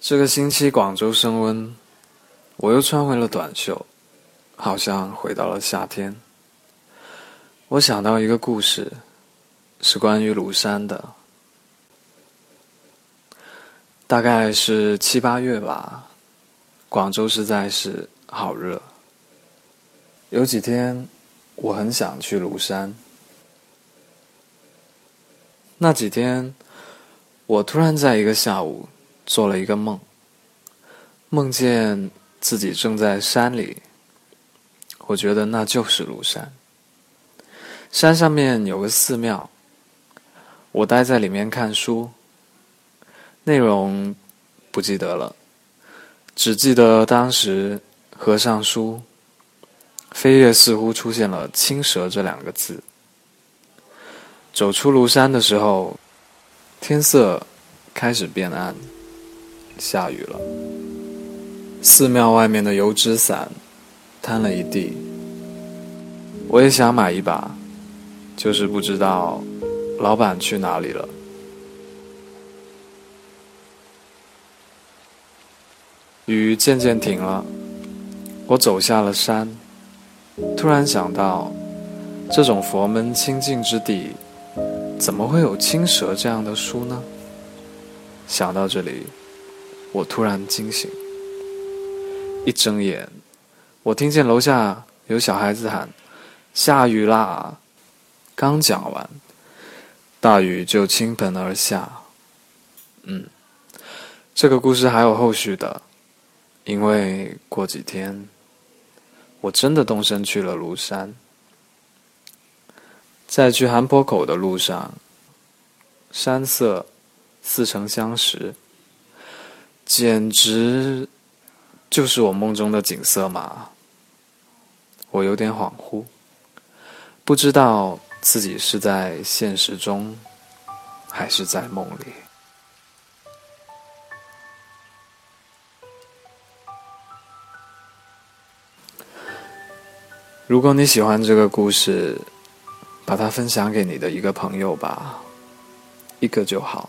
这个星期广州升温，我又穿回了短袖，好像回到了夏天。我想到一个故事，是关于庐山的。大概是七八月吧，广州实在是好热。有几天，我很想去庐山。那几天，我突然在一个下午。做了一个梦，梦见自己正在山里。我觉得那就是庐山。山上面有个寺庙，我待在里面看书。内容不记得了，只记得当时合上书，飞跃似乎出现了“青蛇”这两个字。走出庐山的时候，天色开始变暗。下雨了，寺庙外面的油纸伞摊了一地。我也想买一把，就是不知道老板去哪里了。雨渐渐停了，我走下了山，突然想到，这种佛门清净之地，怎么会有青蛇这样的书呢？想到这里。我突然惊醒，一睁眼，我听见楼下有小孩子喊：“下雨啦！”刚讲完，大雨就倾盆而下。嗯，这个故事还有后续的，因为过几天，我真的动身去了庐山，在去韩坡口的路上，山色似曾相识。简直就是我梦中的景色嘛！我有点恍惚，不知道自己是在现实中，还是在梦里。如果你喜欢这个故事，把它分享给你的一个朋友吧，一个就好。